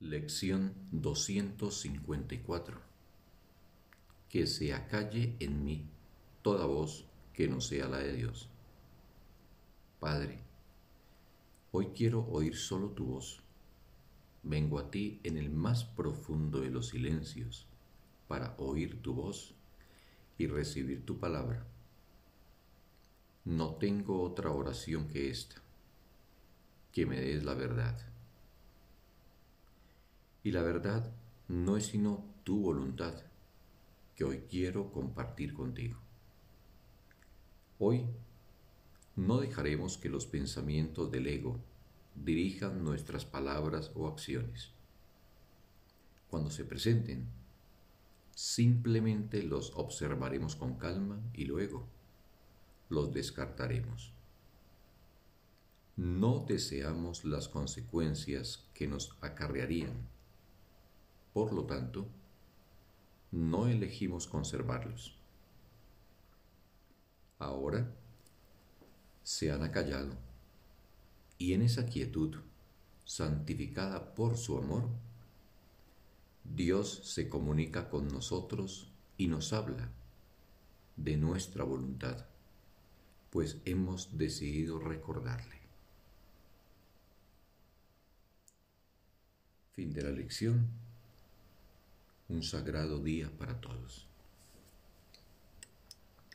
Lección 254 Que se acalle en mí toda voz que no sea la de Dios. Padre, hoy quiero oír solo tu voz. Vengo a ti en el más profundo de los silencios para oír tu voz y recibir tu palabra. No tengo otra oración que esta, que me des la verdad y la verdad no es sino tu voluntad que hoy quiero compartir contigo. Hoy no dejaremos que los pensamientos del ego dirijan nuestras palabras o acciones. Cuando se presenten, simplemente los observaremos con calma y luego los descartaremos. No deseamos las consecuencias que nos acarrearían por lo tanto, no elegimos conservarlos. Ahora se han acallado y en esa quietud, santificada por su amor, Dios se comunica con nosotros y nos habla de nuestra voluntad, pues hemos decidido recordarle. Fin de la lección un sagrado día para todos.